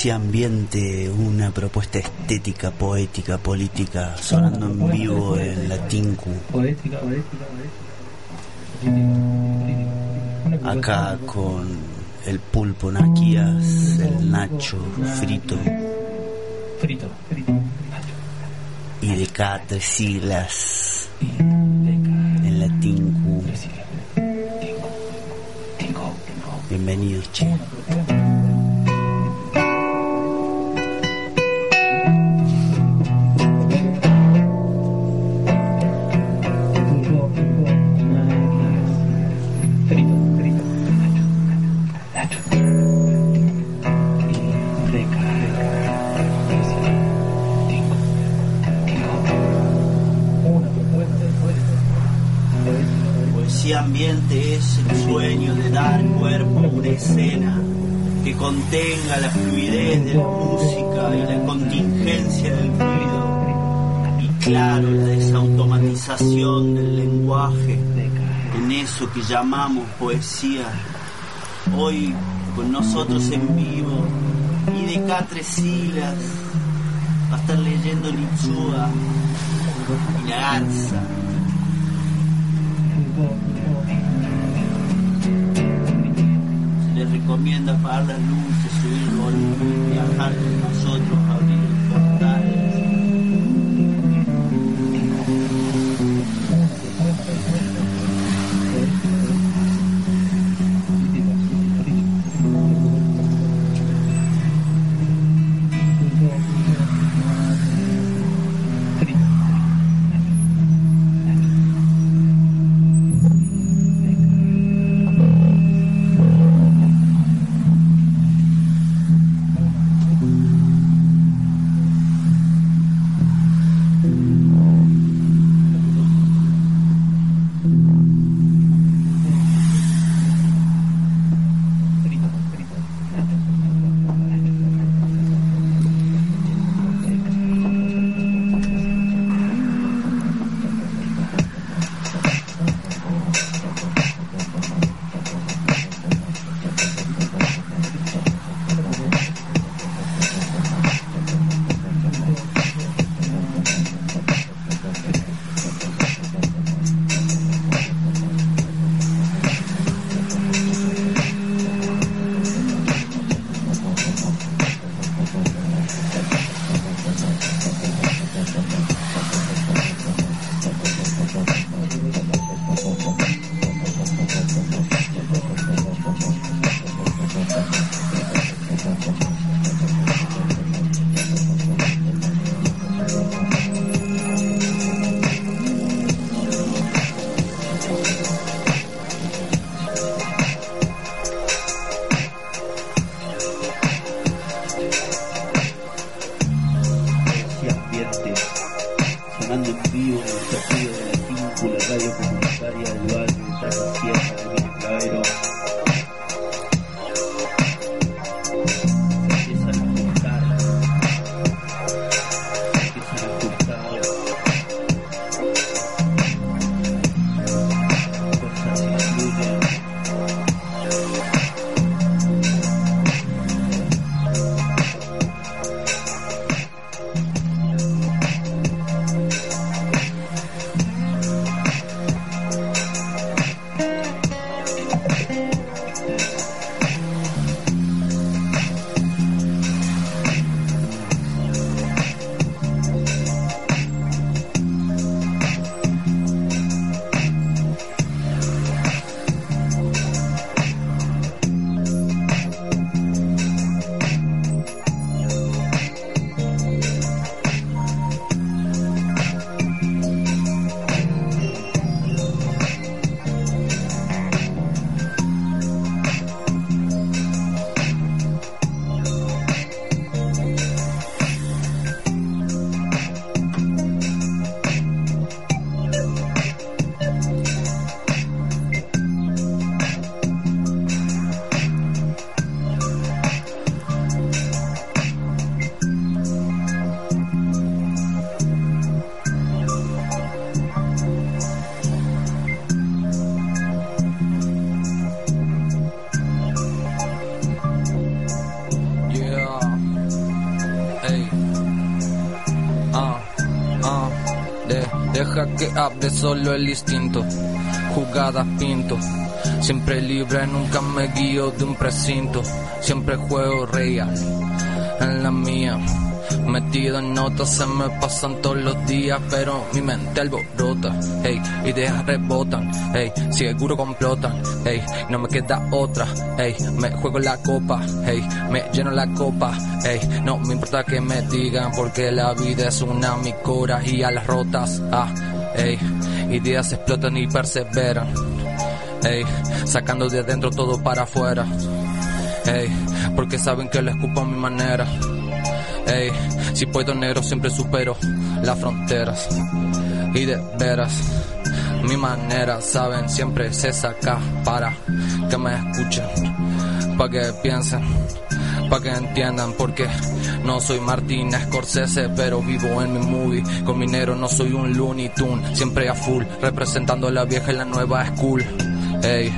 poesía ambiente, una propuesta estética, poética, política, sonando en vivo en la Tinku. Poética, poética, poética. Acá con el pulpo Naquías, el Nacho frito. Frito, frito. Y de cada tres siglas llamamos poesía. Hoy con nosotros en vivo y de Catresílas va a estar leyendo Nichua y la garza les recomienda apagar las luces, subir el volumen, viajar con nosotros, abrir el portal. Solo el instinto. Jugadas pinto, siempre libre, nunca me guío de un precinto. Siempre juego real en la mía. Metido en notas se me pasan todos los días, pero mi mente alborota, hey, ideas rebotan, hey, seguro complotan, hey, no me queda otra, hey, me juego la copa, hey, me lleno la copa, hey, no me importa que me digan porque la vida es una micora y a las rotas, ah, hey, ideas explotan y perseveran, hey, sacando de adentro todo para afuera, hey, porque saben que lo escupo a mi manera. Ey, si puedo negro siempre supero las fronteras. Y de veras, mi manera, saben, siempre se saca para que me escuchen, para que piensen, para que entiendan porque no soy Martín Scorsese, pero vivo en mi movie. Con mi negro no soy un Looney Tune, siempre a full, representando a la vieja y la nueva school. Ey,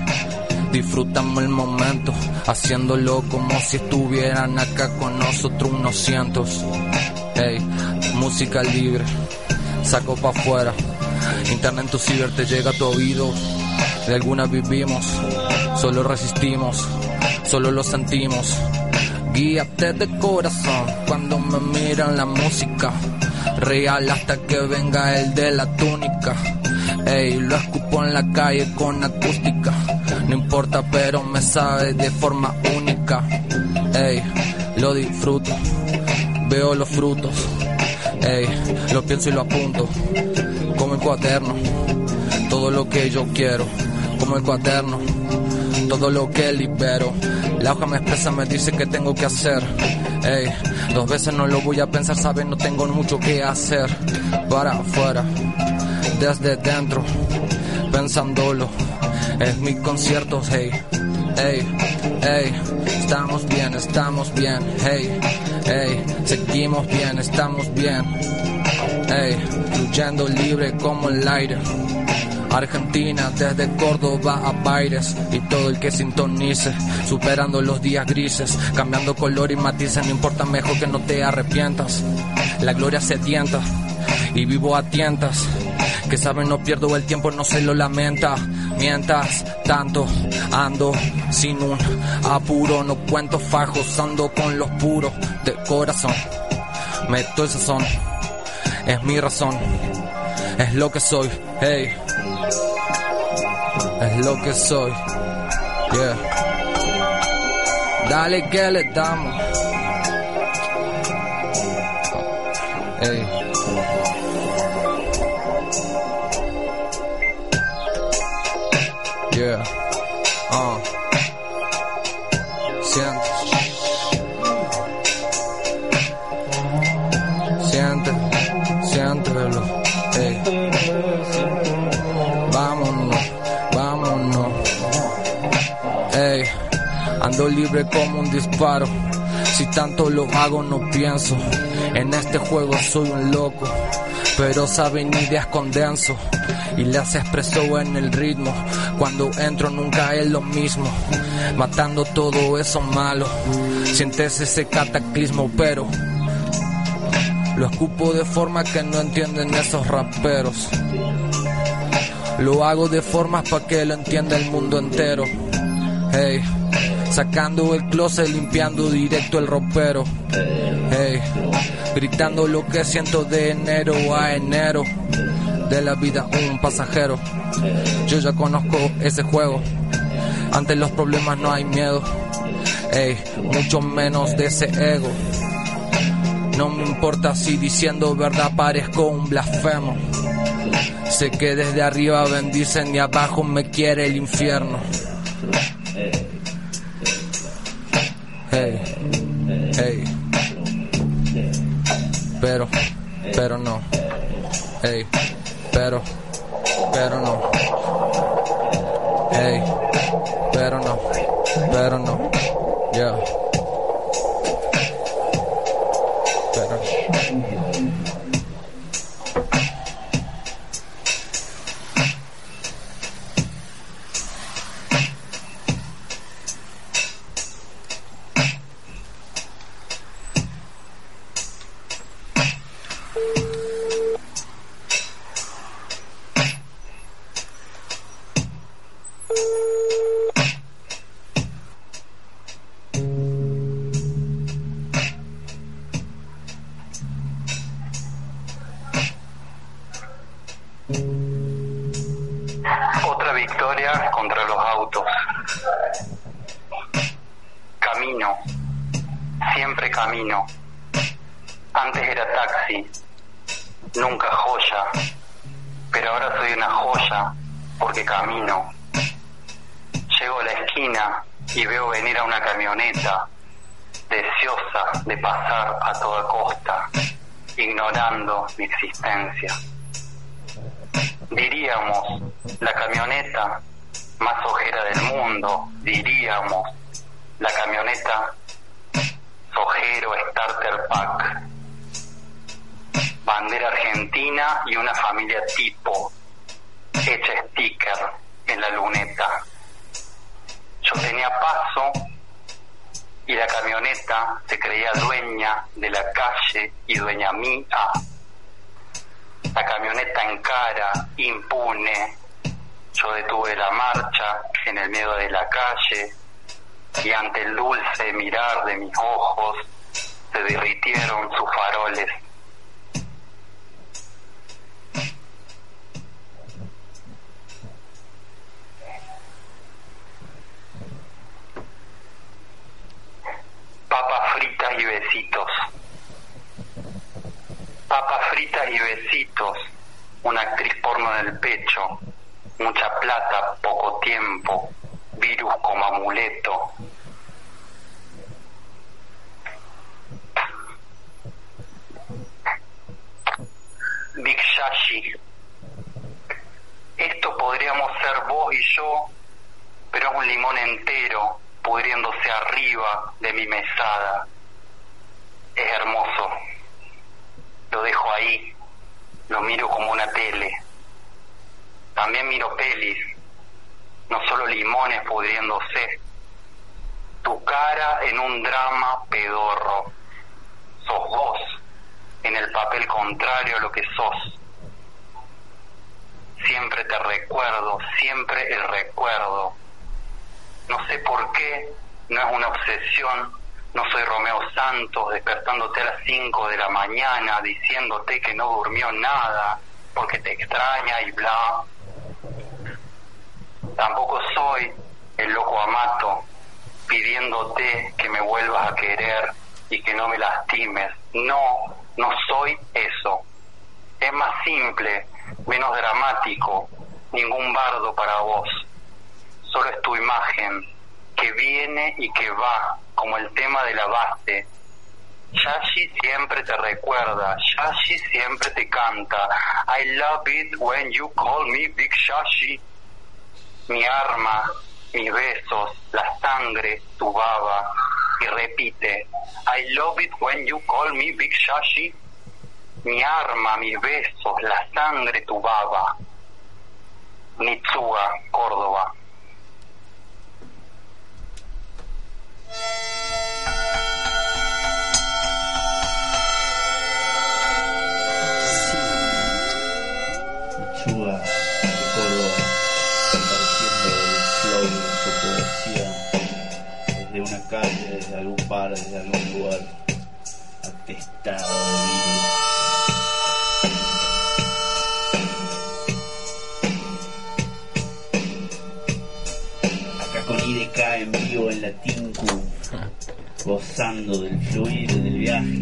Disfrutamos el momento, haciéndolo como si estuvieran acá con nosotros unos cientos. Ey, música libre, saco pa' afuera. Internet tu ciber te llega a tu oído. De alguna vivimos, solo resistimos, solo lo sentimos. Guíate de corazón cuando me miran la música. Real hasta que venga el de la túnica. Ey, lo escupo en la calle con acústica. No importa, pero me sabe de forma única. Ey, lo disfruto, veo los frutos. Ey, lo pienso y lo apunto. Como el cuaderno, todo lo que yo quiero. Como el cuaderno, todo lo que libero. La hoja me expresa, me dice que tengo que hacer. Ey, dos veces no lo voy a pensar, sabes, no tengo mucho que hacer. Para afuera, desde dentro, pensándolo. Es mi concierto, hey, hey, hey. Estamos bien, estamos bien, hey, hey. Seguimos bien, estamos bien, hey. Fluyendo libre como el aire. Argentina desde Córdoba a Baires y todo el que sintonice, superando los días grises, cambiando color y matices, no importa mejor que no te arrepientas. La gloria sedienta y vivo a tientas, que saben no pierdo el tiempo, no se lo lamenta. Mientras tanto ando sin un apuro, no cuento fajos, ando con los puros de corazón. Meto el sazón, es mi razón, es lo que soy, hey es lo que soy. Yeah. Dale que le damos. Hey. Libre como un disparo. Si tanto lo hago, no pienso. En este juego soy un loco. Pero saben ideas condenso. Y las expreso en el ritmo. Cuando entro nunca es lo mismo. Matando todo eso malo. Sientes ese cataclismo, pero. Lo escupo de forma que no entienden esos raperos. Lo hago de formas para que lo entienda el mundo entero. Hey, sacando el closet, limpiando directo el ropero. Gritando lo que siento de enero a enero. De la vida un pasajero. Yo ya conozco ese juego. Ante los problemas no hay miedo. Mucho menos de ese ego. No me importa si diciendo verdad parezco un blasfemo. Sé que desde arriba bendicen y abajo me quiere el infierno. Hey, hey. Pero, pero no. Hey, pero, pero no. Hey, pero no, pero no. Yeah. Hecha sticker en la luneta. Yo tenía paso y la camioneta se creía dueña de la calle y dueña mía. La camioneta en cara, impune. Yo detuve la marcha en el medio de la calle y ante el dulce mirar de mis ojos se derritieron sus faroles. Papas y besitos. Papas fritas y besitos. Una actriz porno en el pecho. Mucha plata, poco tiempo. Virus como amuleto. Big Shashi. Esto podríamos ser vos y yo, pero es un limón entero pudriéndose arriba de mi mesada. Es hermoso. Lo dejo ahí, lo miro como una tele. También miro pelis, no solo limones pudriéndose. Tu cara en un drama pedorro. Sos vos, en el papel contrario a lo que sos. Siempre te recuerdo, siempre el recuerdo no sé por qué, no es una obsesión, no soy Romeo Santos despertándote a las 5 de la mañana diciéndote que no durmió nada porque te extraña y bla. Tampoco soy el loco amato pidiéndote que me vuelvas a querer y que no me lastimes. No, no soy eso. Es más simple, menos dramático, ningún bardo para vos solo es tu imagen, que viene y que va, como el tema de la base. Yashi siempre te recuerda, Yashi siempre te canta. I love it when you call me Big Shashi. Mi arma, mis besos, la sangre, tu baba. Y repite, I love it when you call me Big Shashi. Mi arma, mis besos, la sangre, tu baba. Nitsua, Córdoba. Acá con IDK en vivo en la gozando del fluir del viaje.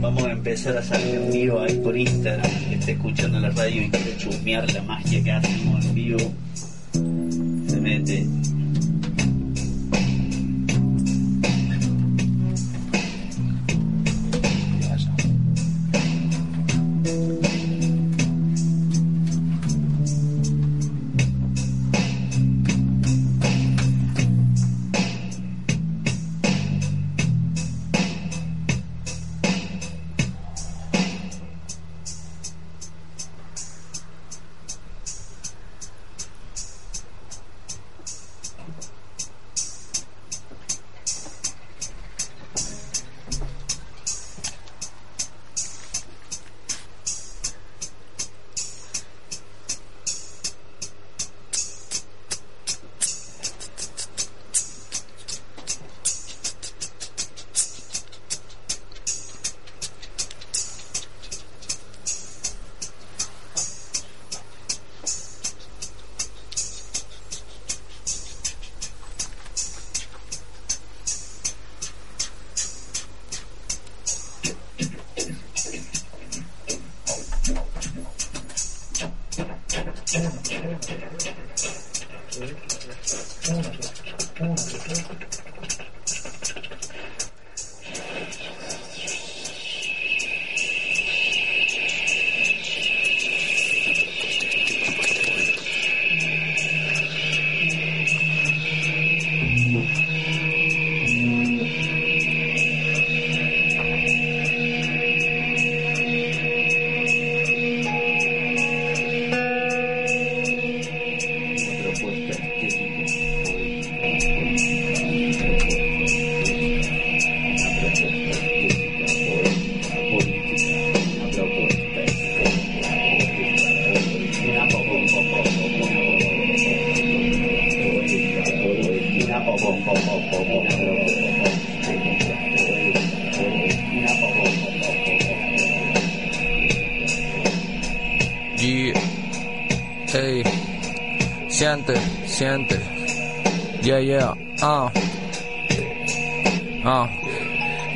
Vamos a empezar a salir en vivo ahí por Instagram, que esté escuchando la radio y quiere chusmear la magia que hacemos en vivo. Se mete.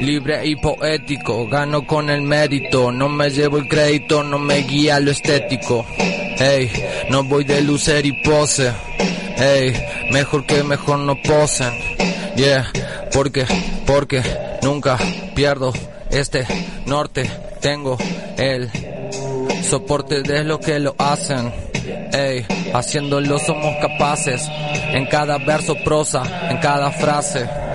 Libre y poético, gano con el mérito, no me llevo el crédito, no me guía lo estético. Hey, no voy de lucer y pose. Hey, mejor que mejor no posen. Yeah, porque, porque nunca pierdo este norte. Tengo el soporte de lo que lo hacen. Ey, haciéndolo somos capaces. En cada verso prosa, en cada frase.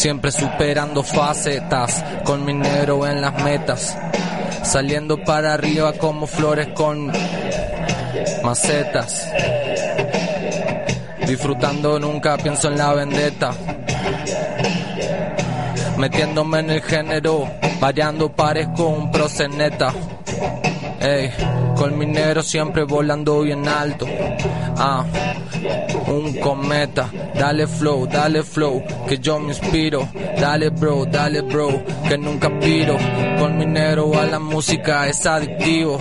Siempre superando facetas, con minero en las metas. Saliendo para arriba como flores con macetas. Disfrutando nunca pienso en la vendetta. Metiéndome en el género, variando parezco un proceneta. Ey, con minero siempre volando bien alto. Ah, un cometa. Dale flow, dale flow, que yo me inspiro. Dale bro, dale bro, que nunca piro. Con minero a la música es adictivo.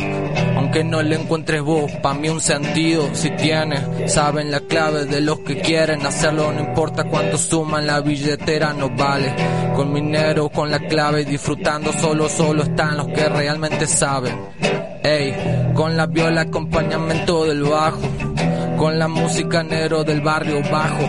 Aunque no le encuentres voz, pa' mí un sentido. Si tiene, saben la clave de los que quieren hacerlo. No importa cuánto suman, la billetera no vale. Con minero, con la clave, disfrutando solo, solo están los que realmente saben. Ey, con la viola acompañamiento del bajo, con la música negro del barrio bajo,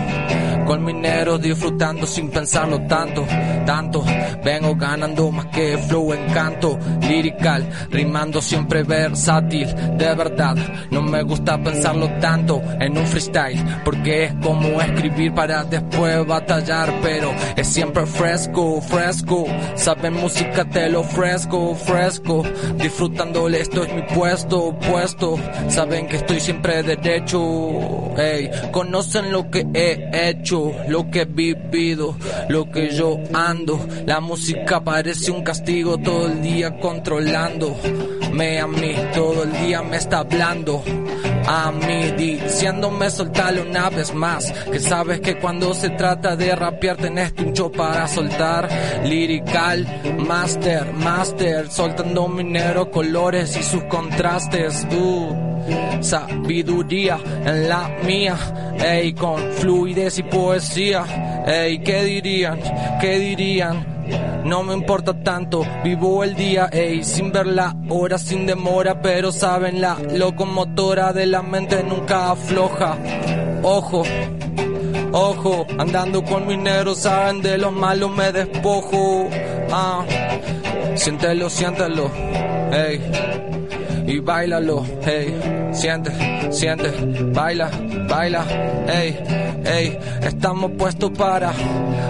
con mineros disfrutando sin pensarlo tanto, tanto, vengo ganando más que flow encanto, lirical, rimando siempre versátil, de verdad, no me gusta pensarlo tanto en un freestyle, porque es como escribir para después batallar, pero es siempre fresco, fresco, saben música te lo fresco, fresco, disfrutándole esto es mi puesto, puesto, saben que estoy siempre derecho, ey, conocen lo que he hecho, lo que he vivido, lo que yo ando, la música parece un castigo todo el día controlando, me a mí todo el día me está hablando a mí diciéndome soltarle una vez más. Que sabes que cuando se trata de rapear tenés pincho para soltar. Lirical master master soltando minero colores y sus contrastes. Uh, sabiduría en la mía ey con fluidez y poesía. Ey qué dirían qué dirían no me importa tanto, vivo el día, ey, sin ver la hora, sin demora, pero saben la locomotora de la mente nunca afloja. Ojo, ojo, andando con mineros, saben de lo malo me despojo. Ah, siéntelo, siéntelo, ey, y bailalo, ey, siente, siente, baila, baila, ey, ey, estamos puestos para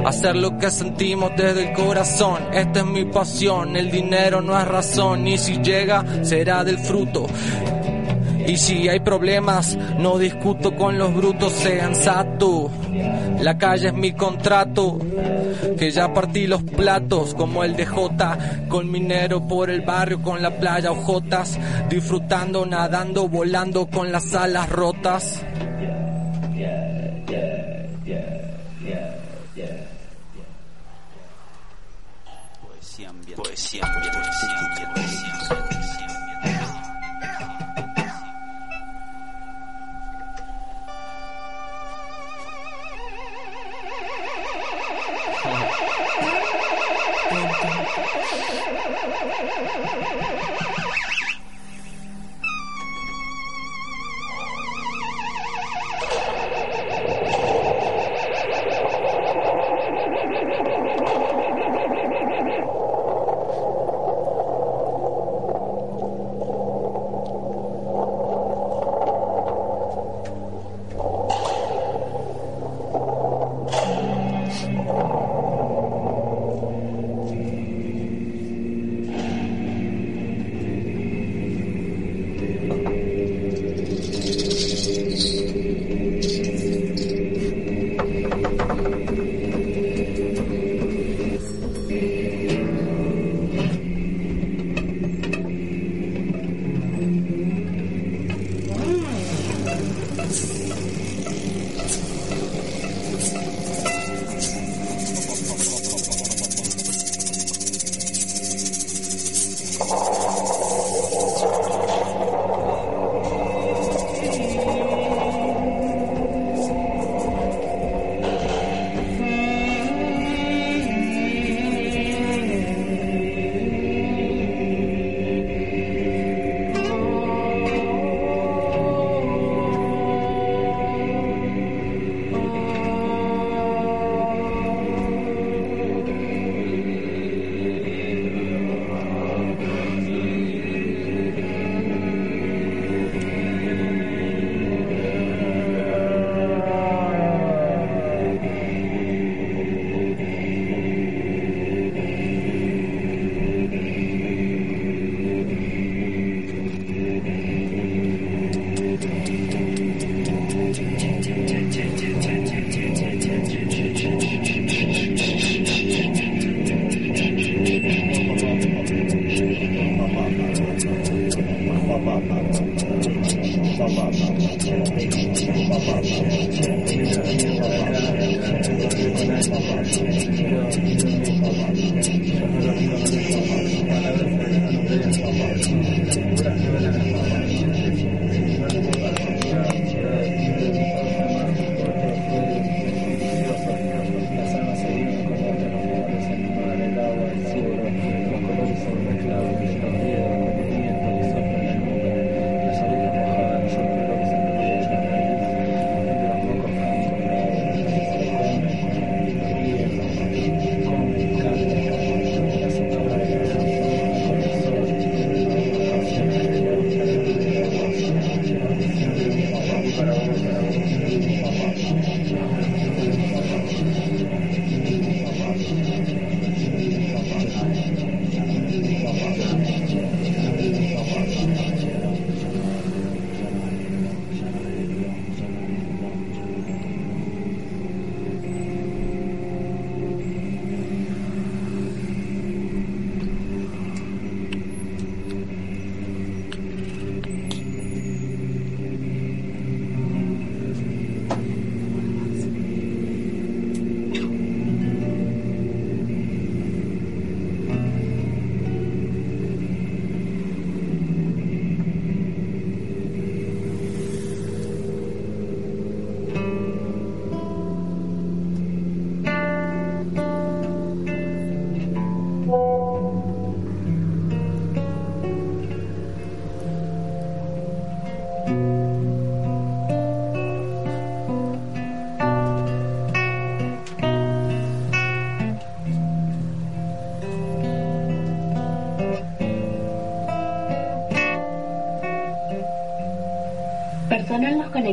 hacer lo que sentimos desde el corazón. Esta es mi pasión, el dinero no es razón, y si llega será del fruto. Y si hay problemas, no discuto con los brutos, sean sato. La calle es mi contrato, que ya partí los platos, como el de J, con minero por el barrio, con la playa ojotas, disfrutando, nadando, volando con las alas rotas. Poesía ambiental. Poesía ambiental.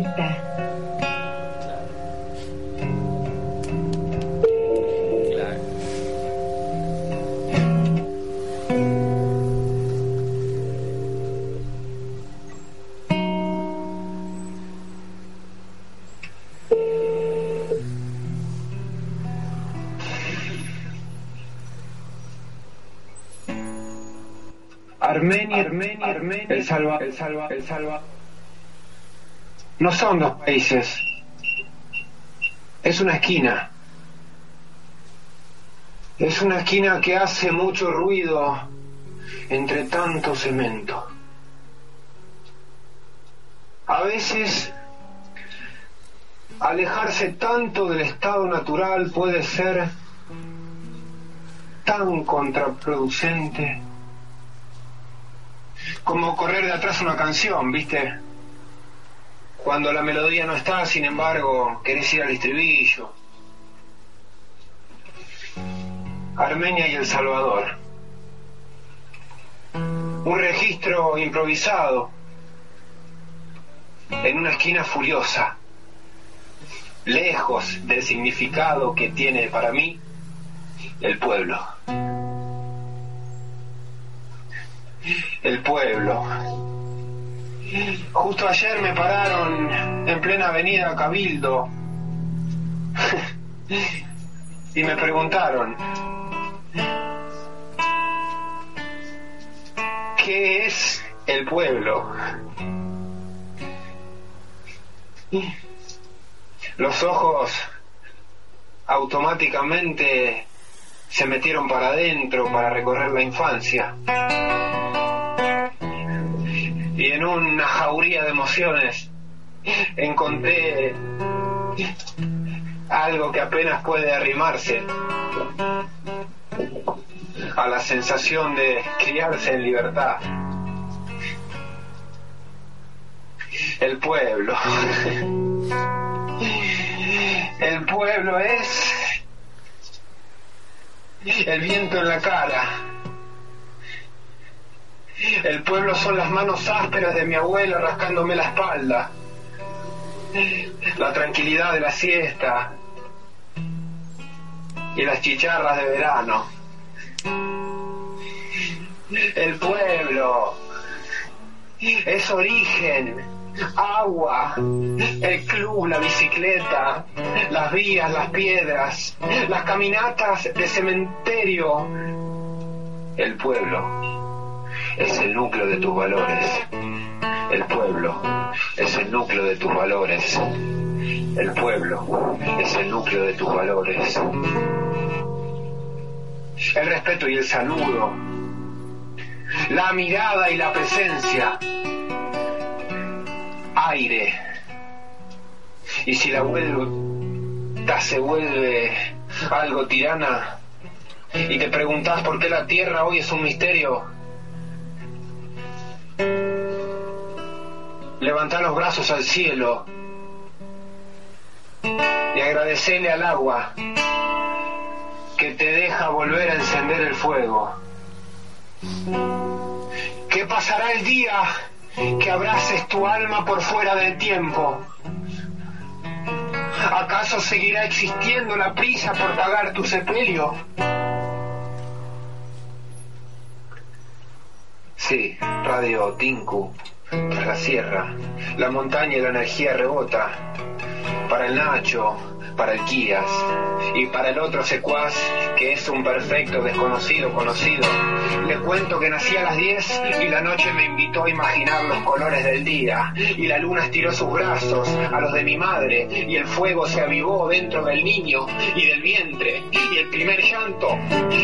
Claro. Armenia, Armenia, Armenia, El Salva, El Salva, El Salva. No son dos países. Es una esquina. Es una esquina que hace mucho ruido entre tanto cemento. A veces alejarse tanto del estado natural puede ser tan contraproducente como correr de atrás una canción, ¿viste? Cuando la melodía no está, sin embargo, querés ir al estribillo. Armenia y El Salvador. Un registro improvisado en una esquina furiosa, lejos del significado que tiene para mí el pueblo. El pueblo. Justo ayer me pararon en plena avenida Cabildo y me preguntaron, ¿qué es el pueblo? Los ojos automáticamente se metieron para adentro para recorrer la infancia y en una jauría de emociones encontré algo que apenas puede arrimarse a la sensación de criarse en libertad. El pueblo. El pueblo es el viento en la cara el pueblo son las manos ásperas de mi abuela rascándome la espalda. La tranquilidad de la siesta. Y las chicharras de verano. El pueblo es origen, agua, el club, la bicicleta, las vías, las piedras, las caminatas de cementerio. El pueblo es el núcleo de tus valores. El pueblo es el núcleo de tus valores. El pueblo es el núcleo de tus valores. El respeto y el saludo. La mirada y la presencia. Aire. Y si la vuelta se vuelve algo tirana y te preguntas por qué la tierra hoy es un misterio, levanta los brazos al cielo y agradecerle al agua que te deja volver a encender el fuego. ¿Qué pasará el día que abraces tu alma por fuera del tiempo? ¿Acaso seguirá existiendo la prisa por pagar tu sepelio? Sí, Radio Tinku, la sierra, la montaña y la energía rebota. Para el Nacho, para el Kías y para el otro secuaz que es un perfecto desconocido conocido. Le cuento que nací a las 10 y la noche me invitó a imaginar los colores del día y la luna estiró sus brazos a los de mi madre y el fuego se avivó dentro del niño y del vientre y el primer llanto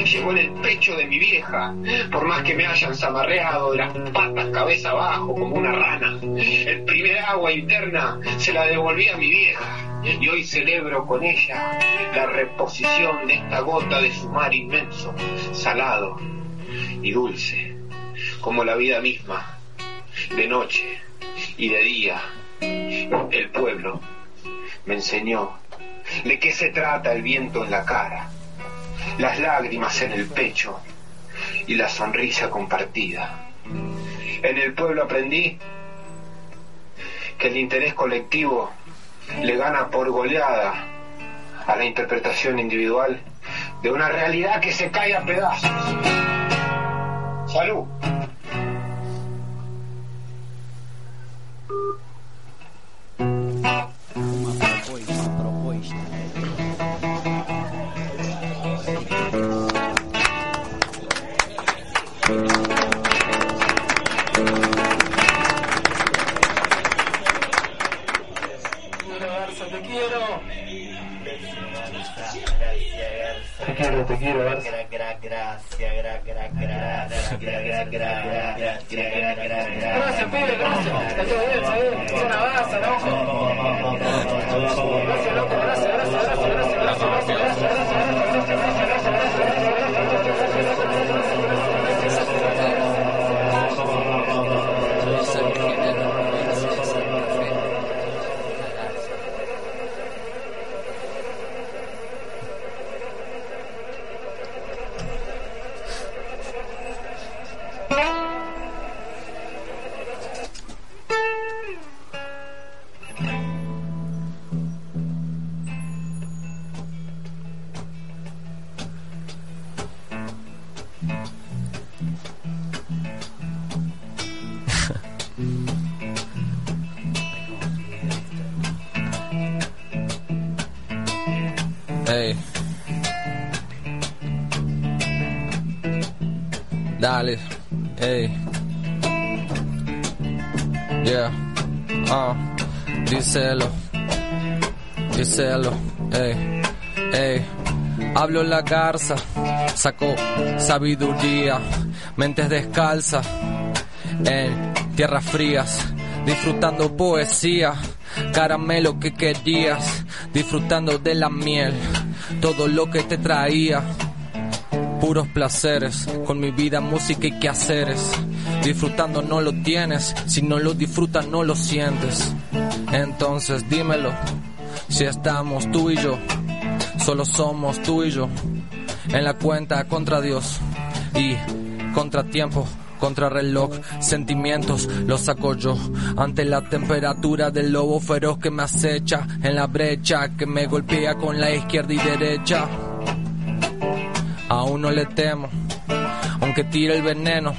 llegó en el pecho de mi vieja por más que me hayan zamarreado de las patas cabeza abajo como una rana. El primer agua interna se la devolví a mi vieja y hoy celebro con ella la reposición de esta gota de su mar inmenso, salado y dulce, como la vida misma, de noche y de día. El pueblo me enseñó de qué se trata el viento en la cara, las lágrimas en el pecho y la sonrisa compartida. En el pueblo aprendí que el interés colectivo le gana por goleada a la interpretación individual de una realidad que se cae a pedazos. Salud. Te quiero, te quiero. Gracias, pibe, gracias. Está todo bien, está bien. Es una baza, loco. Gracias, loco, gracias, gracias, gracias, gracias, gracias, gracias, gracias, gracias, Díselo. Díselo. Ey. Ey. Hablo la garza. Sacó sabiduría. Mentes descalzas. En tierras frías. Disfrutando poesía. Caramelo que querías. Disfrutando de la miel. Todo lo que te traía puros placeres, con mi vida, música y quehaceres. Disfrutando no lo tienes, si no lo disfrutas no lo sientes. Entonces dímelo, si estamos tú y yo, solo somos tú y yo, en la cuenta contra Dios y contratiempo. Contra reloj, sentimientos los saco yo ante la temperatura del lobo feroz que me acecha en la brecha que me golpea con la izquierda y derecha aún no le temo, aunque tire el veneno,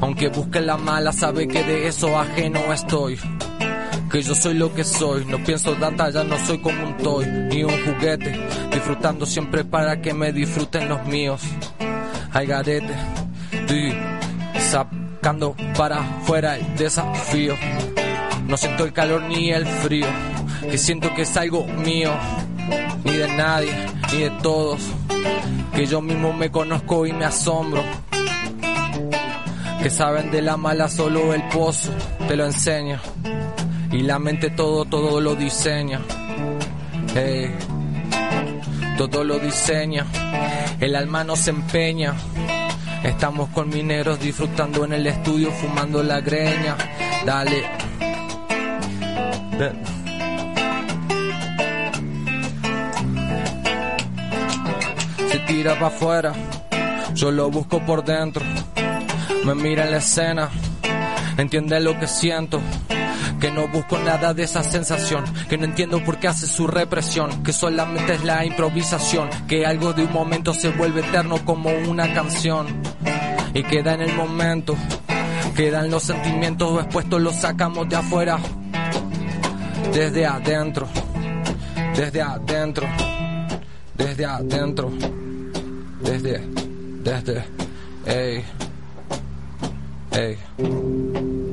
aunque busque la mala, sabe que de eso ajeno estoy. Que yo soy lo que soy, no pienso data, ya no soy como un toy, ni un juguete, disfrutando siempre para que me disfruten los míos. Ay garete, di, buscando para afuera el desafío. No siento el calor ni el frío, que siento que es algo mío, ni de nadie, ni de todos, que yo mismo me conozco y me asombro. Que saben de la mala solo el pozo te lo enseña, y la mente todo, todo lo diseña. Hey, todo lo diseña, el alma no se empeña. Estamos con mineros disfrutando en el estudio, fumando la greña. Dale. Se tira para afuera, yo lo busco por dentro. Me mira en la escena, entiende lo que siento. Que no busco nada de esa sensación, que no entiendo por qué hace su represión, que solamente es la improvisación, que algo de un momento se vuelve eterno como una canción y queda en el momento, quedan los sentimientos expuestos, los sacamos de afuera, desde adentro, desde adentro, desde adentro, desde, desde, ey, ey.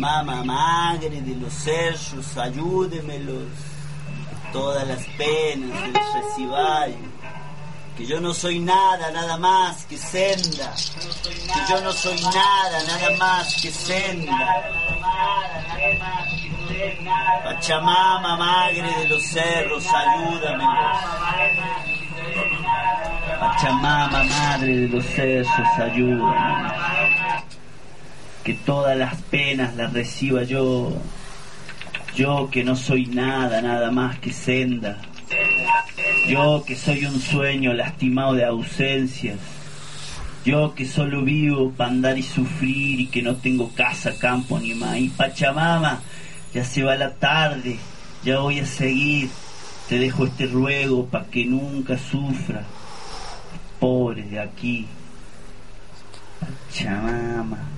Pachamama, madre de los cerros, ayúdemelos. Todas las penas de los recibay. Que yo no soy nada, nada más que senda. Que yo no soy nada, nada más que senda. Pachamama, madre de los cerros, ayúdamelos. Pachamama, madre de los cerros, ayúdamelos que todas las penas las reciba yo, yo que no soy nada, nada más que senda, yo que soy un sueño lastimado de ausencias, yo que solo vivo para andar y sufrir y que no tengo casa, campo ni maíz, Pachamama, ya se va la tarde, ya voy a seguir, te dejo este ruego para que nunca sufra, pobre de aquí, Pachamama,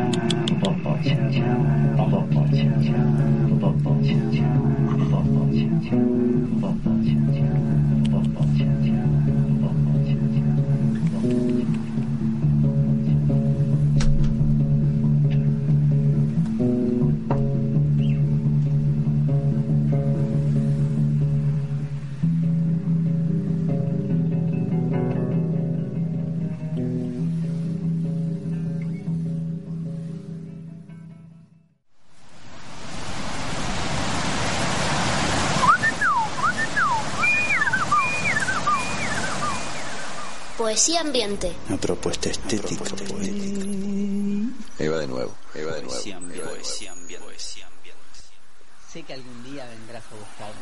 Poesía ambiente. Una propuesta estética. Ahí va de nuevo, ahí va de nuevo. Poesía ahí va de nuevo. Poesía ambiente. Sé que algún día vendrás a buscarme.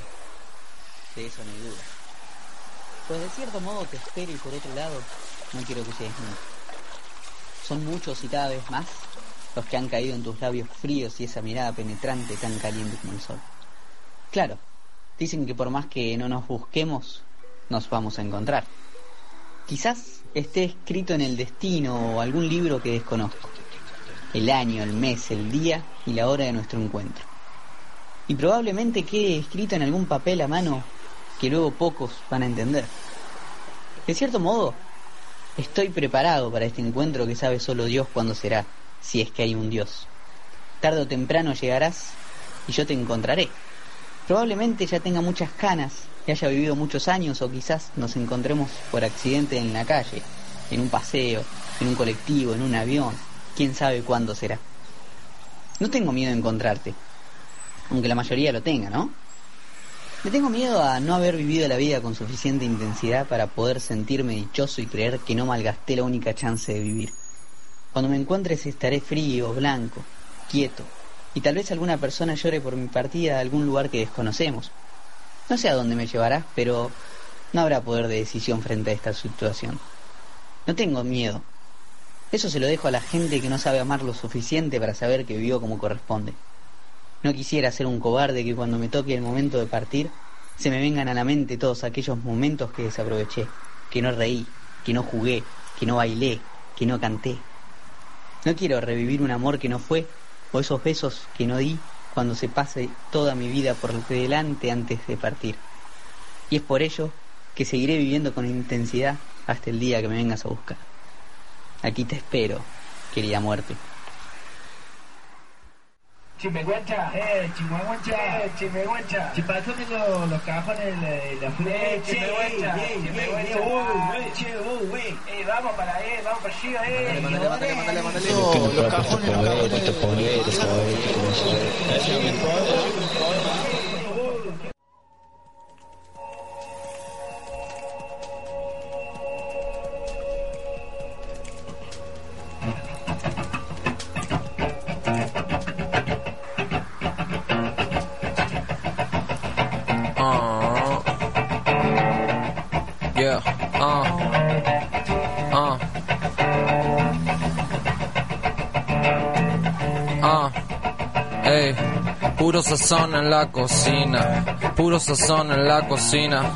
De eso no hay duda. Pues de cierto modo te espero y por otro lado no quiero que llegues nunca. Son muchos y cada vez más los que han caído en tus labios fríos y esa mirada penetrante tan caliente como el sol. Claro, dicen que por más que no nos busquemos, nos vamos a encontrar. Quizás esté escrito en el destino o algún libro que desconozco. El año, el mes, el día y la hora de nuestro encuentro. Y probablemente quede escrito en algún papel a mano que luego pocos van a entender. De cierto modo, estoy preparado para este encuentro que sabe solo Dios cuándo será, si es que hay un Dios. Tarde o temprano llegarás y yo te encontraré. Probablemente ya tenga muchas canas, que haya vivido muchos años o quizás nos encontremos por accidente en la calle, en un paseo, en un colectivo, en un avión, quién sabe cuándo será. No tengo miedo de encontrarte. aunque la mayoría lo tenga, ¿no? Me tengo miedo a no haber vivido la vida con suficiente intensidad para poder sentirme dichoso y creer que no malgasté la única chance de vivir. Cuando me encuentres estaré frío, blanco, quieto, y tal vez alguna persona llore por mi partida a algún lugar que desconocemos. No sé a dónde me llevarás, pero no habrá poder de decisión frente a esta situación. No tengo miedo. Eso se lo dejo a la gente que no sabe amar lo suficiente para saber que vivió como corresponde. No quisiera ser un cobarde que cuando me toque el momento de partir se me vengan a la mente todos aquellos momentos que desaproveché, que no reí, que no jugué, que no bailé, que no canté. No quiero revivir un amor que no fue o esos besos que no di cuando se pase toda mi vida por delante antes de partir. Y es por ello que seguiré viviendo con intensidad hasta el día que me vengas a buscar. Aquí te espero, querida muerte. Chimehuancha, eh, Chimehuancha, eh, Chimehuancha. Si pasó los, los cajones de la flor, eh, güey. Eh, vamos para ahí, vamos para allá, eh. Mándale, mándale, mándale, mándale. Los cajones, los cajones. Ey, puro sazón en la cocina, puro sazón en la cocina,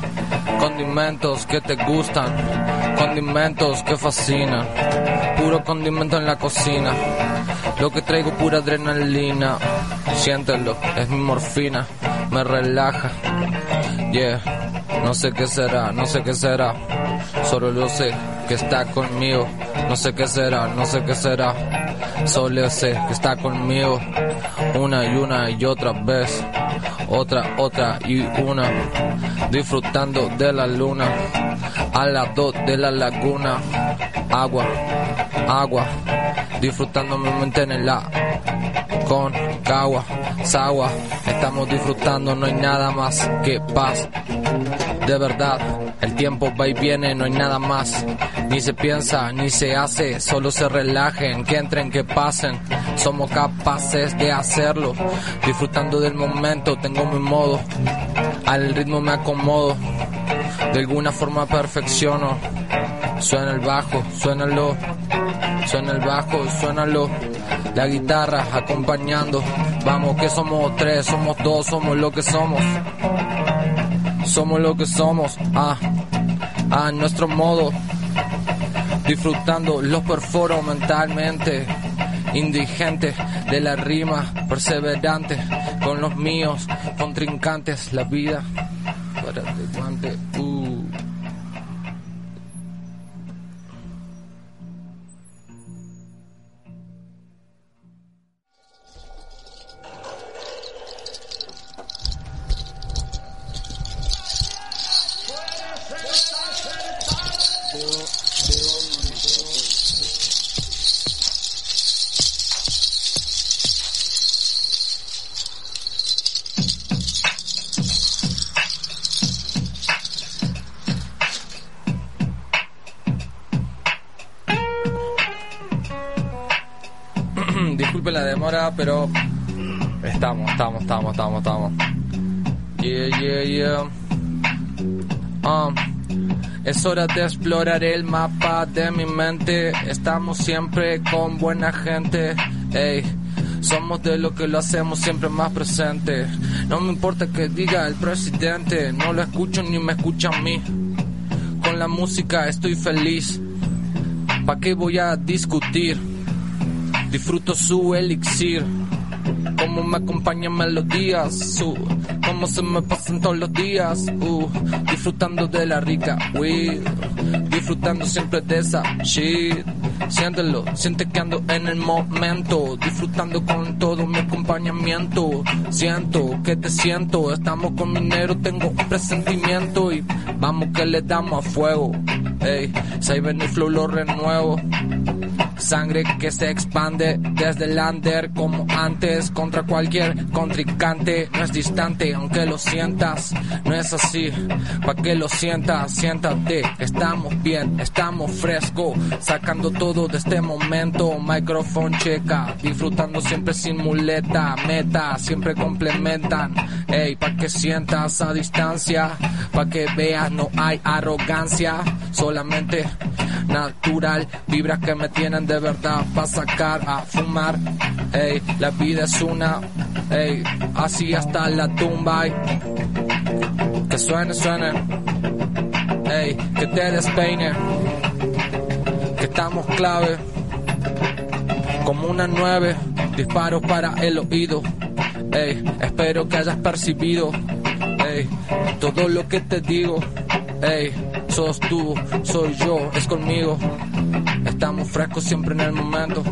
condimentos que te gustan, condimentos que fascinan, puro condimento en la cocina, lo que traigo pura adrenalina, siéntelo, es mi morfina, me relaja, yeah, no sé qué será, no sé qué será, solo lo sé que está conmigo, no sé qué será, no sé qué será, solo sé que está conmigo, una y una y otra vez, otra, otra y una, disfrutando de la luna, a las dos de la laguna, agua, agua, disfrutando mi mente en la, con cagua, sagua, estamos disfrutando, no hay nada más que paz. De verdad, el tiempo va y viene, no hay nada más. Ni se piensa, ni se hace, solo se relajen, que entren, que pasen. Somos capaces de hacerlo, disfrutando del momento, tengo mi modo. Al ritmo me acomodo, de alguna forma perfecciono. Suena el bajo, suénalo, suena el bajo, suénalo. La guitarra acompañando. Vamos que somos tres, somos dos, somos lo que somos. Somos lo que somos, ah, a nuestro modo. Disfrutando los perforo mentalmente. Indigente de la rima, perseverante con los míos, contrincantes, la vida. Hora de explorar el mapa de mi mente. Estamos siempre con buena gente. Ey, somos de lo que lo hacemos siempre más presente. No me importa que diga el presidente, no lo escucho ni me escucha a mí. Con la música estoy feliz. ¿Pa' qué voy a discutir? Disfruto su elixir. Como me acompañan melodías, su, como se me pasan todos los días, uh, disfrutando de la rica weed, disfrutando siempre de esa shit. Siéntelo, siente que ando en el momento, disfrutando con todo mi acompañamiento. Siento que te siento, estamos con minero, tengo un presentimiento y vamos que le damos a fuego. Ey, Cyber y Flow lo renuevo. Sangre que se expande desde el under como antes contra cualquier contrincante. No es distante, aunque lo sientas. No es así, pa' que lo sientas, siéntate. Estamos bien, estamos fresco, sacando todo de este momento. Microphone checa, disfrutando siempre sin muleta. Meta, siempre complementan. Ey, pa' que sientas a distancia, pa' que veas no hay arrogancia, solamente natural, vibras que me tienen de verdad pa' sacar a fumar. Ey, la vida es una, ey, así hasta la tumba. Ey. Que suene, suene, ey, que te despeine, que estamos clave, como una nueve, disparos para el oído. Ey, espero que hayas percibido, ey, todo lo que te digo, ey, sos tú, soy yo, es conmigo. Estamos frescos siempre en el momento,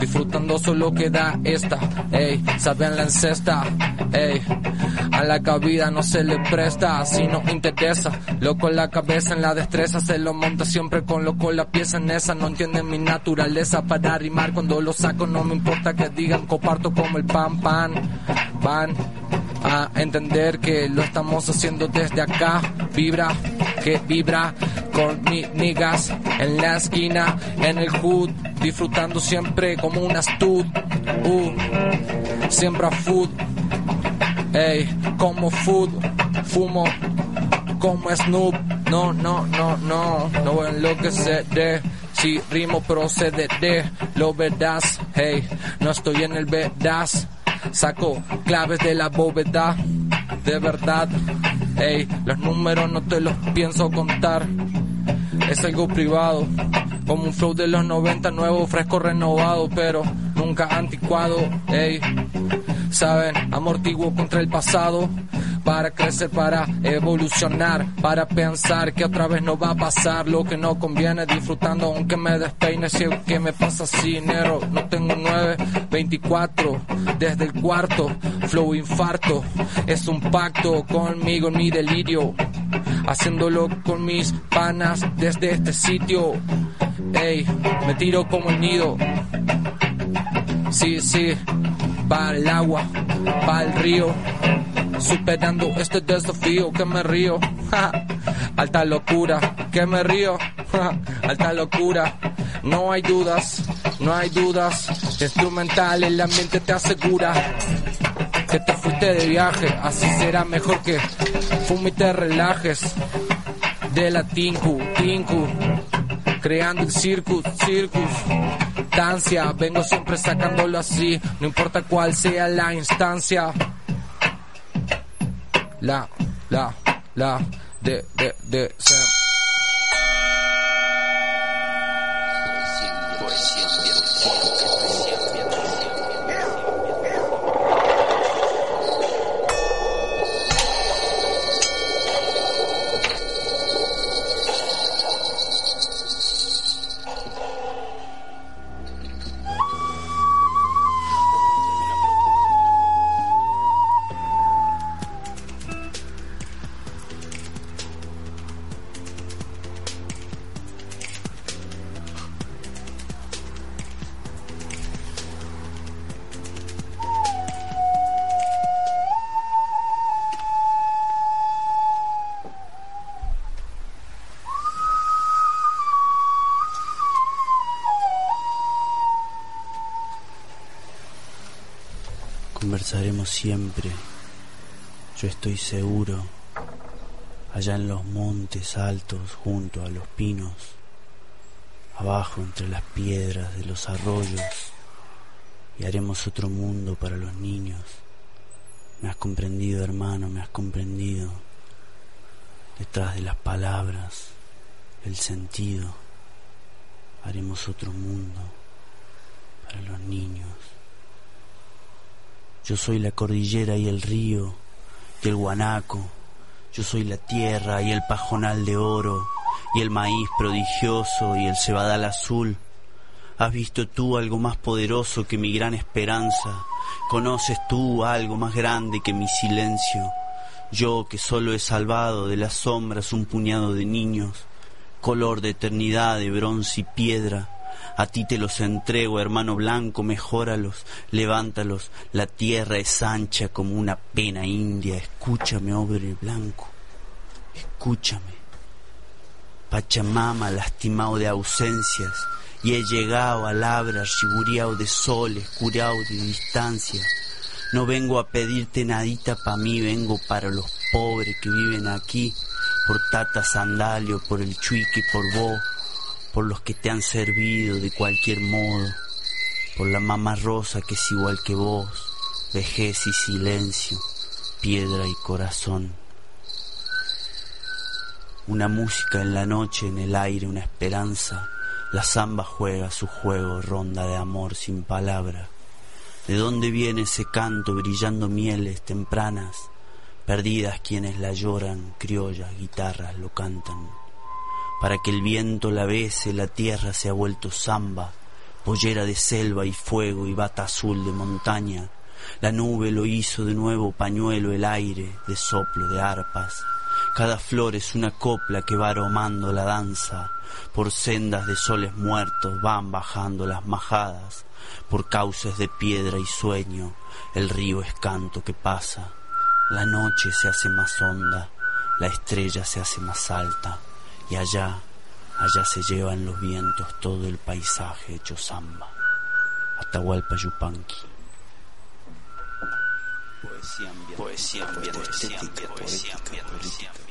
disfrutando solo que da esta, ey, saben la encesta, ey, a la cabida no se le presta, si no interesa, loco la cabeza en la destreza, se lo monta siempre con loco la pieza en esa, no entienden mi naturaleza para rimar cuando lo saco, no me importa que digan, comparto como el pan pan, van a entender que lo estamos haciendo desde acá, vibra, que vibra con mis niggas en la esquina, en el hood, disfrutando siempre como un astud, uh, siembra food, ey, como food, fumo como Snoop, no, no, no, no, no voy a enloquecer, si rimo procederé, lo verás, hey, no estoy en el verás, saco claves de la bóveda, de verdad, hey, los números no te los pienso contar, es algo privado, como un flow de los 90, nuevo, fresco, renovado, pero nunca anticuado, hey, saben, amortiguo contra el pasado, para crecer, para evolucionar, para pensar que otra vez no va a pasar lo que no conviene, disfrutando aunque me despeine, si es que me pasa enero, no tengo nueve, 24, desde el cuarto, flow infarto, es un pacto conmigo en mi delirio, haciéndolo con mis panas desde este sitio, ey, me tiro como el nido, sí, sí, para el agua, para el río, superando este desafío que me río, alta locura, que me río, alta locura, no hay dudas, no hay dudas, instrumental el ambiente te asegura que te fuiste de viaje, así será mejor que fume y te relajes, de la Tinku, Tinku, creando el circus, circus, vengo siempre sacándolo así, no importa cuál sea la instancia la, la, la, de, de, de, se. Conversaremos siempre, yo estoy seguro, allá en los montes altos junto a los pinos, abajo entre las piedras de los arroyos, y haremos otro mundo para los niños. Me has comprendido, hermano, me has comprendido. Detrás de las palabras, el sentido, haremos otro mundo para los niños. Yo soy la cordillera y el río y el guanaco. Yo soy la tierra y el pajonal de oro y el maíz prodigioso y el cebadal azul. ¿Has visto tú algo más poderoso que mi gran esperanza? ¿Conoces tú algo más grande que mi silencio? Yo que solo he salvado de las sombras un puñado de niños, color de eternidad de bronce y piedra, A ti te los entrego, hermano blanco, mejóralos, levántalos. La tierra es ancha como una pena india. Escúchame, hombre blanco, escúchame. Pachamama, lastimado de ausencias, y he llegado al abra, riguriao de soles, curao de distancia. No vengo a pedirte nadita pa' mí, vengo para los pobres que viven aquí, por Tata Sandalio, por el Chuique, por vos por los que te han servido de cualquier modo, por la mamá rosa que es igual que vos, vejez y silencio, piedra y corazón. Una música en la noche, en el aire, una esperanza, la samba juega su juego, ronda de amor sin palabra. ¿De dónde viene ese canto brillando mieles tempranas? Perdidas quienes la lloran, criollas, guitarras lo cantan para que el viento la bese, la tierra se ha vuelto samba, pollera de selva y fuego y bata azul de montaña. La nube lo hizo de nuevo pañuelo el aire de soplo de arpas. Cada flor es una copla que va aromando la danza. Por sendas de soles muertos van bajando las majadas. Por cauces de piedra y sueño el río es canto que pasa. La noche se hace más honda, la estrella se hace más alta y allá, allá se llevan los vientos todo el paisaje hecho samba. Atahualpa Yupanqui. Poesía ambiente, poesía ambiente, poesía ambiente, poesía ambiente,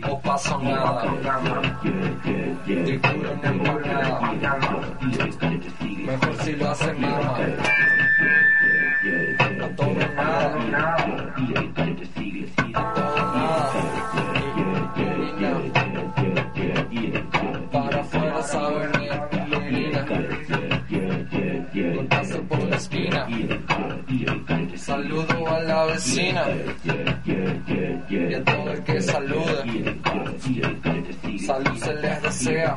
No pasa nada. Nada. Mejor si lo hace mama. La vecina y a todo el que saluda. Salud se les desea,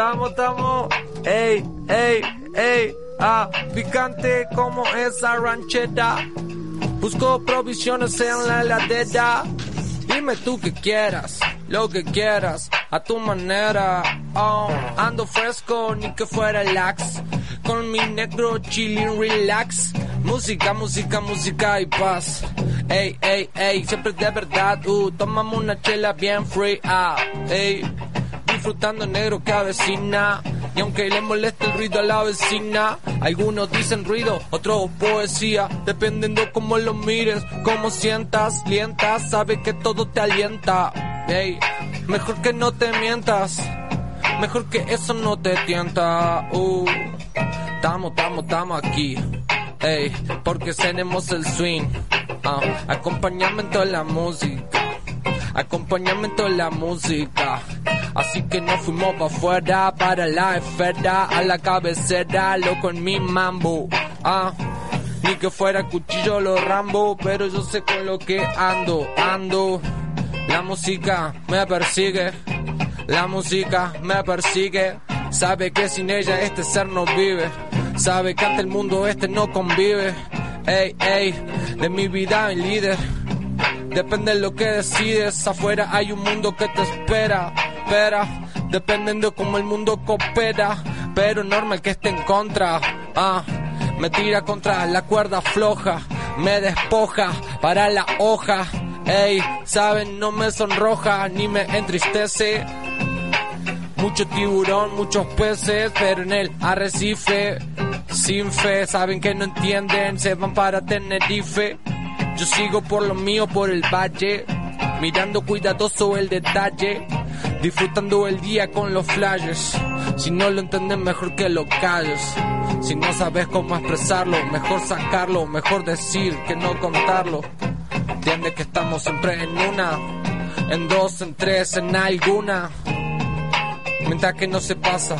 Estamos, estamos. Ey, ey, ey. Ah, picante como esa rancheta. Busco provisiones en la heladera. Dime tú que quieras, lo que quieras, a tu manera. Oh, ando fresco, ni que fuera lax. Con mi negro chilling relax. Música, música, música y paz. Ey, ey, ey, siempre de verdad. Uh, tomamos una chela bien free. Ah, ey, disfrutando negro que avecina. Y aunque le moleste el ruido a la vecina, algunos dicen ruido, otros poesía. Dependiendo cómo lo mires, cómo sientas, lientas, sabe que todo te alienta. Ey, mejor que no te mientas. Mejor que eso no te tienta. Uh, tamo, tamo, tamo aquí. Ey, porque tenemos el swing. Acompañame en toda la música. Acompañame en la música. Así que nos fuimos para afuera, para la esfera, a la cabecera, loco en mi mambo. Ah, ni que fuera cuchillo los rambo, pero yo sé con lo que ando, ando. La música me persigue, la música me persigue. Sabe que sin ella este ser no vive. Sabe que ante el mundo este no convive. Ey, ey, de mi vida el líder. Depende de lo que decides. Afuera hay un mundo que te espera. Espera, dependiendo cómo el mundo coopera. Pero normal que esté en contra. Ah, me tira contra la cuerda floja. Me despoja para la hoja. Ey, saben, no me sonroja ni me entristece. Mucho tiburón, muchos peces, pero en el arrecife, sin fe, saben que no entienden, se van para Tenerife. Yo sigo por lo mío, por el valle, mirando cuidadoso el detalle, disfrutando el día con los flashes. Si no lo entiendes, mejor que lo calles. Si no sabes cómo expresarlo, mejor sacarlo, mejor decir que no contarlo. Entiende que estamos siempre en una, en dos, en tres, en alguna. Mientras que no se pasa.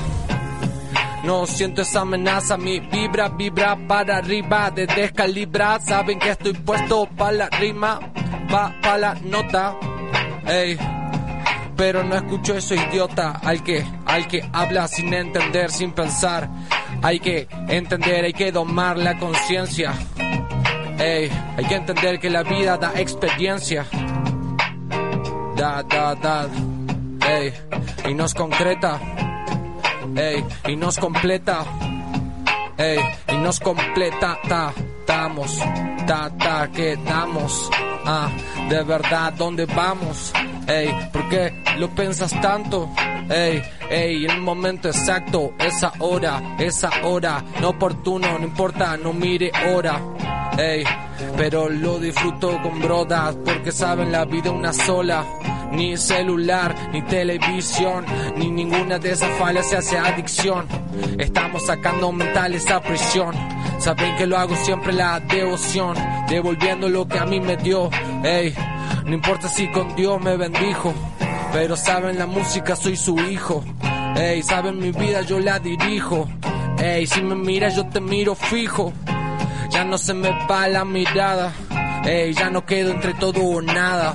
No siento esa amenaza, mi vibra, vibra para arriba, de descalibrar. Saben que estoy puesto para la rima, va para la nota. Ey, pero no escucho eso idiota al que, al que habla sin entender, sin pensar. Hay que entender, hay que domar la conciencia. Ey, hay que entender que la vida da experiencia. Da, da, da. Ey, y nos concreta. Ey, y nos completa. Ey, y nos completa. Ta, damos. Ta, ta, que damos. Ah, de verdad, ¿dónde vamos? Ey, ¿por qué lo piensas tanto? Ey, ey, el momento exacto, esa hora, esa hora, no oportuno, no importa, no mire hora. Ey, pero lo disfruto con brodas porque saben la vida una sola. Ni celular, ni televisión, ni ninguna de esas fallas se hace adicción. Estamos sacando mentales a prisión. Saben que lo hago siempre la devoción, devolviendo lo que a mí me dio. Ey, no importa si con Dios me bendijo, pero saben la música soy su hijo. Ey, saben mi vida yo la dirijo. Ey, si me miras yo te miro fijo. Ya no se me va la mirada. Ey, ya no quedo entre todo o nada.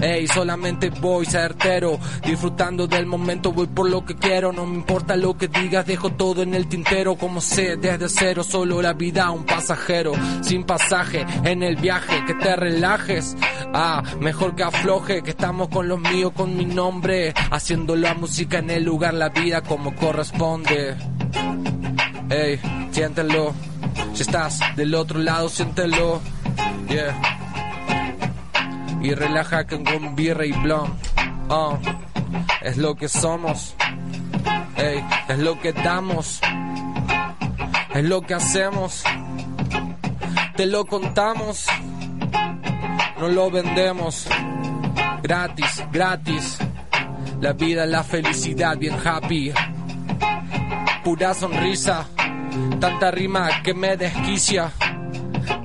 Ey, solamente voy certero, disfrutando del momento, voy por lo que quiero, no me importa lo que digas, dejo todo en el tintero, como sé, desde cero, solo la vida, un pasajero, sin pasaje, en el viaje, que te relajes, ah, mejor que afloje, que estamos con los míos, con mi nombre, haciendo la música en el lugar, la vida como corresponde. Ey, siéntelo, si estás del otro lado, siéntelo, yeah y relaja con birra y blon. Oh, es lo que somos, es lo que damos, es lo que hacemos, te lo contamos, no lo vendemos, gratis, gratis, la vida, la felicidad, bien happy, pura sonrisa, tanta rima que me desquicia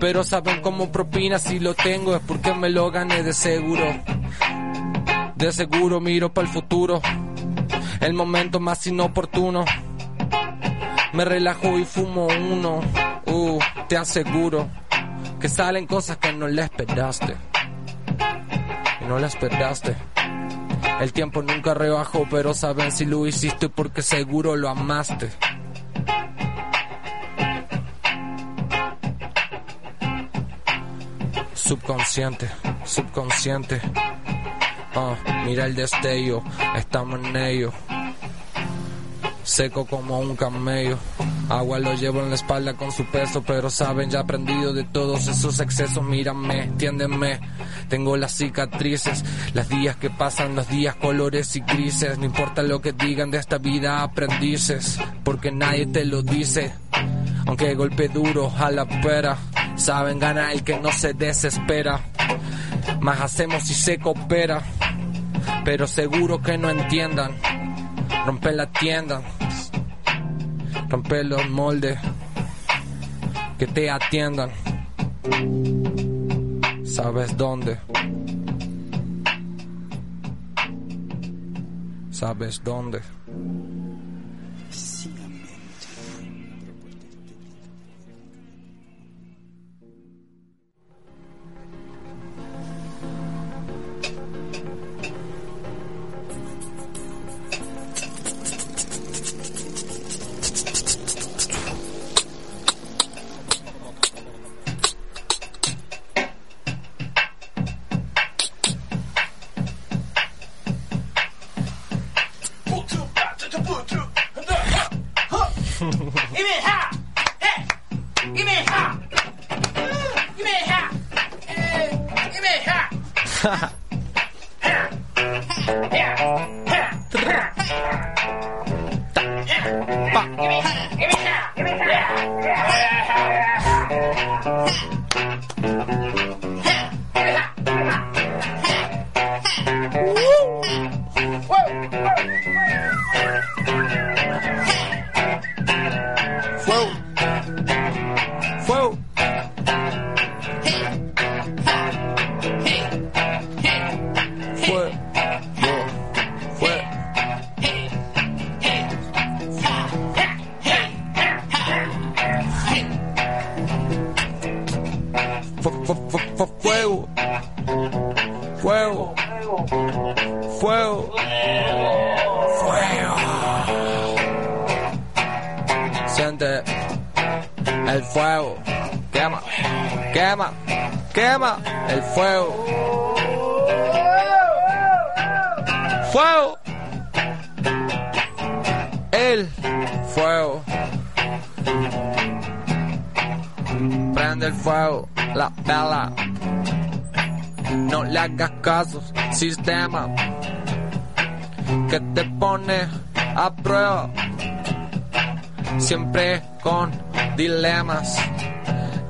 pero saben cómo propina si lo tengo es porque me lo gané de seguro. De seguro miro para el futuro, el momento más inoportuno. Me relajo y fumo uno, uh, te aseguro que salen cosas que no le esperaste. y no la esperaste. El tiempo nunca rebajó, pero saben si lo hiciste porque seguro lo amaste. Subconsciente, subconsciente. Ah, mira el destello, estamos en ello. Seco como un camello. Agua lo llevo en la espalda con su peso, pero saben, ya aprendido de todos esos excesos. Mírame, entiéndeme. Tengo las cicatrices, las días que pasan, los días colores y grises. No importa lo que digan de esta vida, aprendices, porque nadie te lo dice. Aunque golpe duro a la pera, saben gana el que no se desespera. Más hacemos si se coopera, pero seguro que no entiendan. Rompe la tienda, rompe los moldes, que te atiendan. ¿Sabes dónde? ¿Sabes dónde?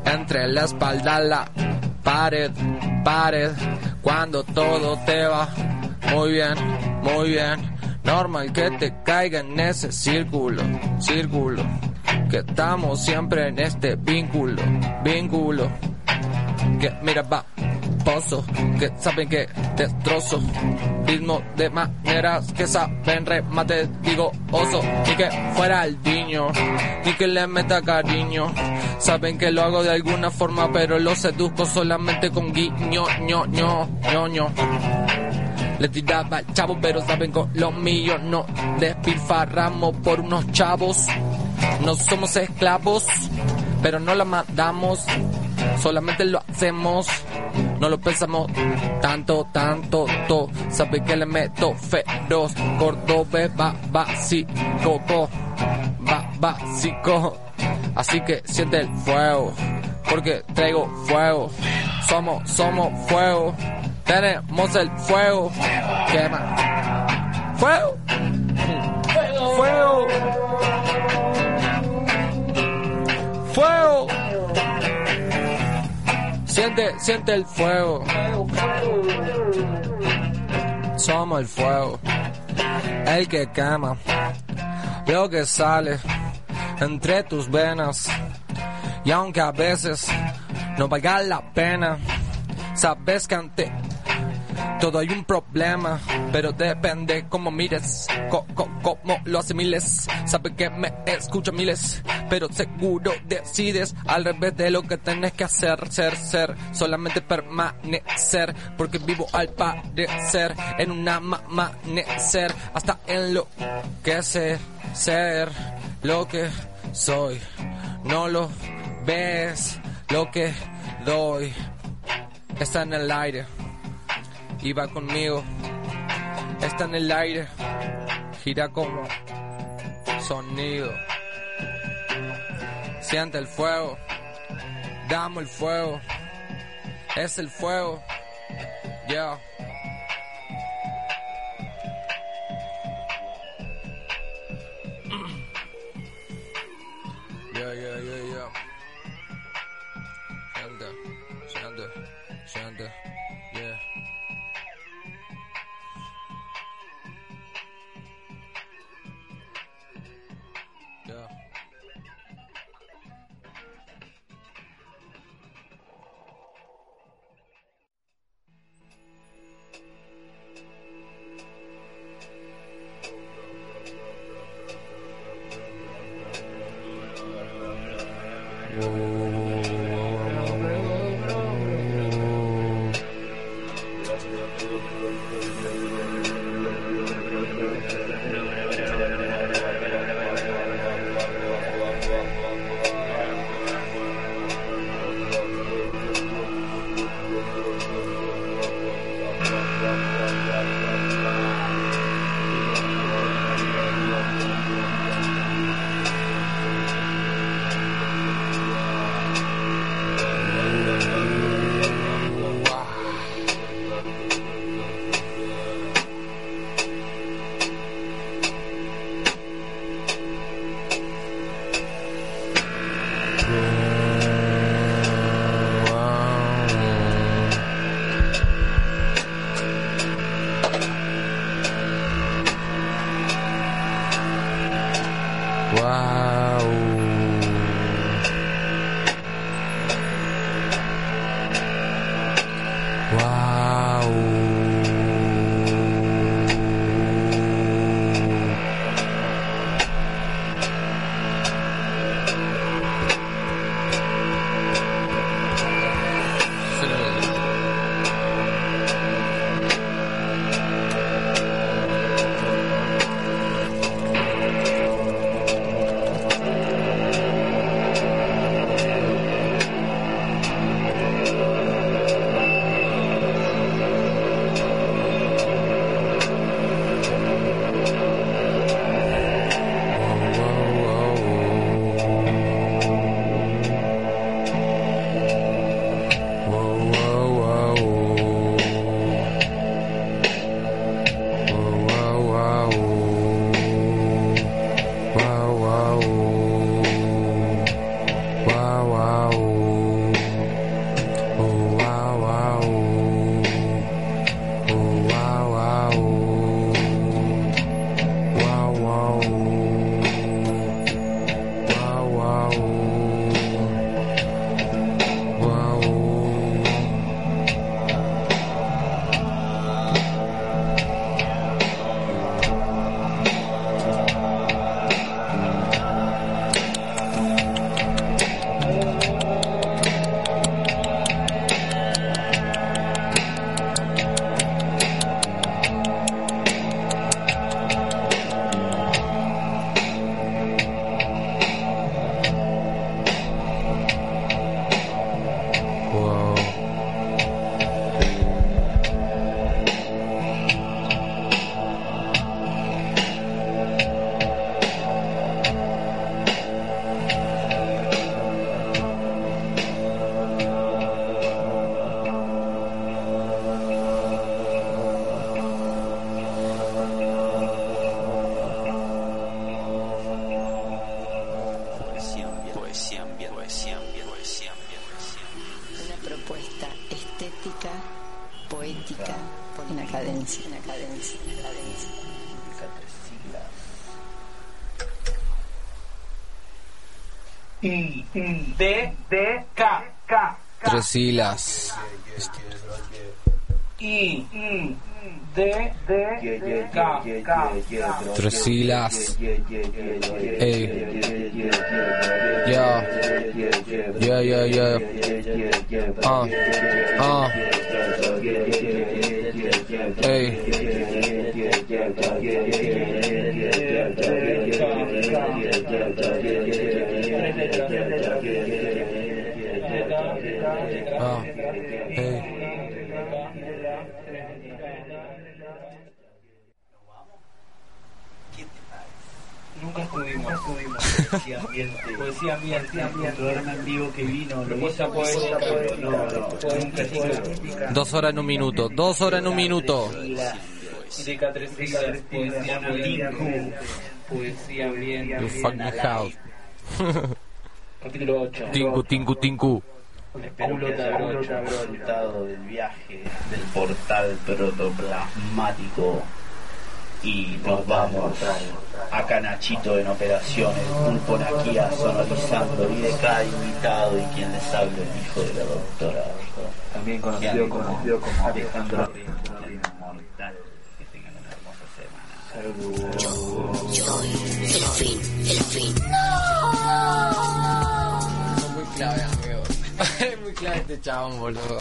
Entre la espalda, la pared, pared. Cuando todo te va muy bien, muy bien. Normal que te caiga en ese círculo, círculo. Que estamos siempre en este vínculo, vínculo. Que mira, va, pozo. Que saben que destrozo. Ritmo de maneras que saben remate, digo oso. Ni que fuera el niño, ni que le meta cariño. Saben que lo hago de alguna forma, pero lo seduzco solamente con guiño, ño, ño, ño, ño. Le tiraba al chavo, pero saben con lo mío no despilfarramos por unos chavos. No somos esclavos, pero no la matamos. Solamente lo hacemos, no lo pensamos tanto, tanto, to. Sabe que le meto feroz, Córdoba va básico, co, va básico. Así que siente el fuego, porque traigo fuego. Somos, somos fuego. Tenemos el fuego. Quema. Fuego. Fuego. Fuego. Siente, siente el fuego. Somos el fuego. El que quema. Lo que sale entre tus venas. Y aunque a veces no valga la pena, sabes que ante Todo hay un problema, pero depende cómo mires, co co cómo lo asimiles. Sabe que me escucha miles, pero seguro decides al revés de lo que tenés que hacer, ser, ser, solamente permanecer, porque vivo al parecer en un amanecer, hasta en lo que ser, ser lo que soy. No lo ves, lo que doy está en el aire y va conmigo. Está en el aire, gira como sonido. Siente el fuego, damos el fuego, es el fuego, yeah. Yeah, Hilas. I, I, D, D, K, K, Tres siglas. Ey. Yeah, yeah, yeah. Ah. Ah. Ey. Ah. Ey. Nunca estuvimos, poesía ambiente, poesía ambiente, un programa en vivo que vino, lo no. Dos horas en un minuto. Dos horas en un minuto. Poesía ambiente, poesía ambiente. Capítulo 8. Tinku, tinku, tinku. Espero que hayan disfrutado del viaje del portal protoplasmático y nos vamos acá Nachito en operaciones, Pulpo Nakia sonorizando y de cada invitado y quien les habla el hijo de la doctora también conocido como, conocido como Alejandro Inmortal que tengan una hermosa semana. El fin, el fin. Amigo. Muy clave este chabón, boludo.